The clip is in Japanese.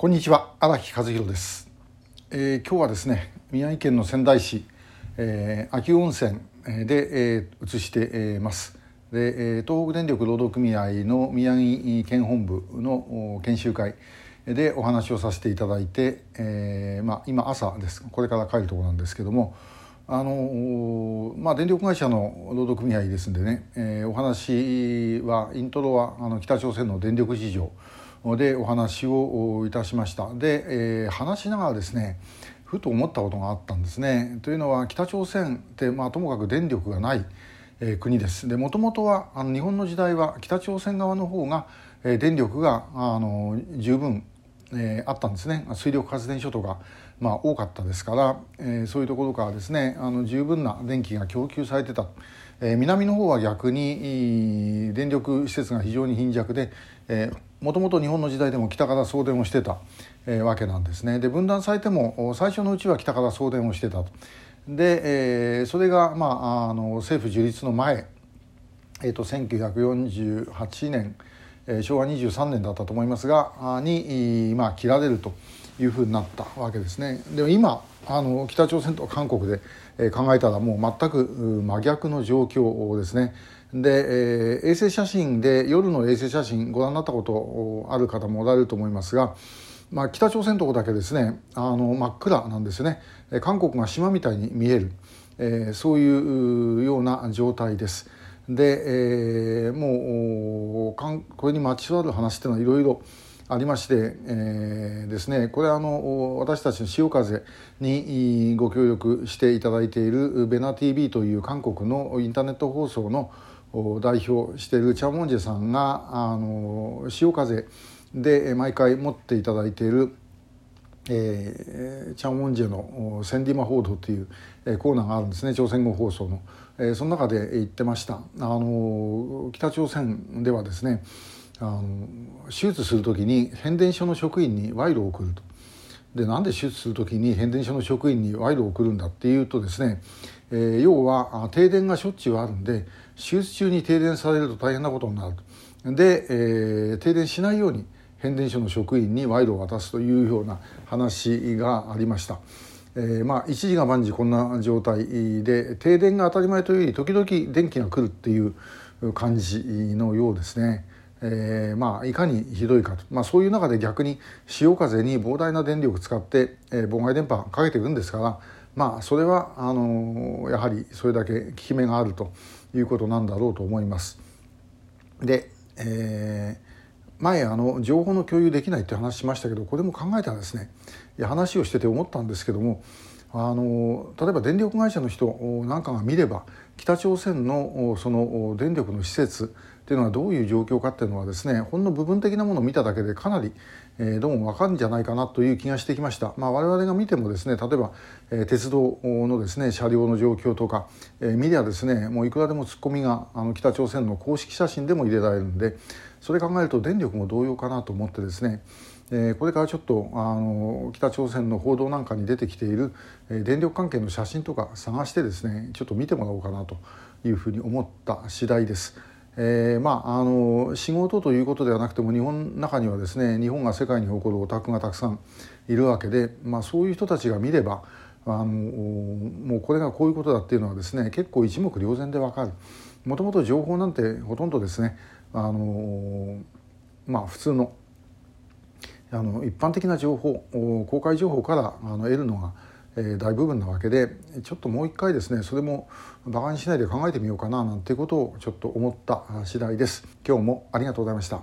こんにちは荒木和弘です、えー、今日はですね宮城県の仙台市、えー、秋温泉で、えー、移しています。で、えー、東北電力労働組合の宮城県本部の研修会でお話をさせていただいて、えーまあ、今朝です。これから帰るところなんですけどもあのまあ、電力会社の労働組合ですんでね、えー、お話はイントロはあの北朝鮮の電力事情でお話をいたしました。で、えー、話しながらですねふと思ったことがあったんですね。というのは北朝鮮って、まあ、ともかく電力がない、えー、国です。でもともとはあの日本の時代は北朝鮮側の方が、えー、電力があの十分、えー、あったんですね。水力発電所とか、まあ、多かったですから、えー、そういうところからですねあの十分な電気が供給されてた。えー、南の方は逆に電力施設が非常に貧弱でもともと日本の時代でも北から送電をしてた、えー、わけなんですね。で分断されても最初のうちは北から送電をしてたと。で、えー、それが、まあ、あの政府樹立の前、えーと、1948年、昭和23年だったと思いますがに、まあ、切られるというふうになったわけですねでも今あの北朝鮮と韓国で考えたらもう全く真逆の状況ですね。で、えー、衛星写真で夜の衛星写真ご覧になったことある方もおられると思いますが、まあ、北朝鮮のとこだけですねあの真っ暗なんですね韓国が島みたいに見える、えー、そういうような状態です。で、えー、もうこれにまつわる話っていうのはいろいろありまして、えー、ですねこれはあの私たちの潮風にご協力していただいているベナ TV という韓国のインターネット放送の代表しているチャ・モンジェさんがあの潮風で毎回持っていただいているえー、チャン・ウォンジェの「センディマ報道」という、え、コーナーがあるんですね朝鮮語放送の、えー、その中で言ってましたあの北朝鮮ではですねあの手術する時に変電所の職員に賄賂を送ると。でなんで手術する時に変電所の職員に賄賂を送るんだっていうとですね、えー、要は停電がしょっちゅうあるんで手術中に停電されると大変なことになると。で、えー、停電しないように変電所の職員に賄賂を渡すというような話がありました。えー、まあ一時が万事こんな状態で停電が当たり前というより時々電気が来るっていう感じのようですね。えー、まあいかにひどいかと、まあ、そういう中で逆に潮風に膨大な電力使って、えー、妨害電波かけていくんですからまあそれはあのー、やはりそれだけ効き目があるということなんだろうと思います。で、えー、前あの情報の共有できないって話しましたけどこれも考えたらですねいや話をしてて思ったんですけどもあの例えば電力会社の人なんかが見れば北朝鮮のその電力の施設っていうのはどういう状況かっていうのはですねほんの部分的なものを見ただけでかなり、えー、どうも分かるんじゃないかなという気がしてきました、まあ、我々が見てもですね例えば、えー、鉄道のですね車両の状況とか、えー、見りゃですねもういくらでもツッコミがあの北朝鮮の公式写真でも入れられるんでそれ考えると電力も同様かなと思ってですねえこれからちょっとあの北朝鮮の報道なんかに出てきている、え電力関係の写真とか探してですねちょっと見てもらおうかなというふうに思った次第です。えー、まああの仕事ということではなくても日本の中にはですね日本が世界に誇るオタクがたくさんいるわけで、まあ、そういう人たちが見ればあのもうこれがこういうことだっていうのはですね結構一目瞭然でわかるもともと情報なんてほとんどですねあのまあ普通のあの一般的な情報公開情報からあの得るのがえ大部分なわけでちょっともう一回ですねそれもバカにしないで考えてみようかななんていうことをちょっと思った次第です。今日もありがとうございました。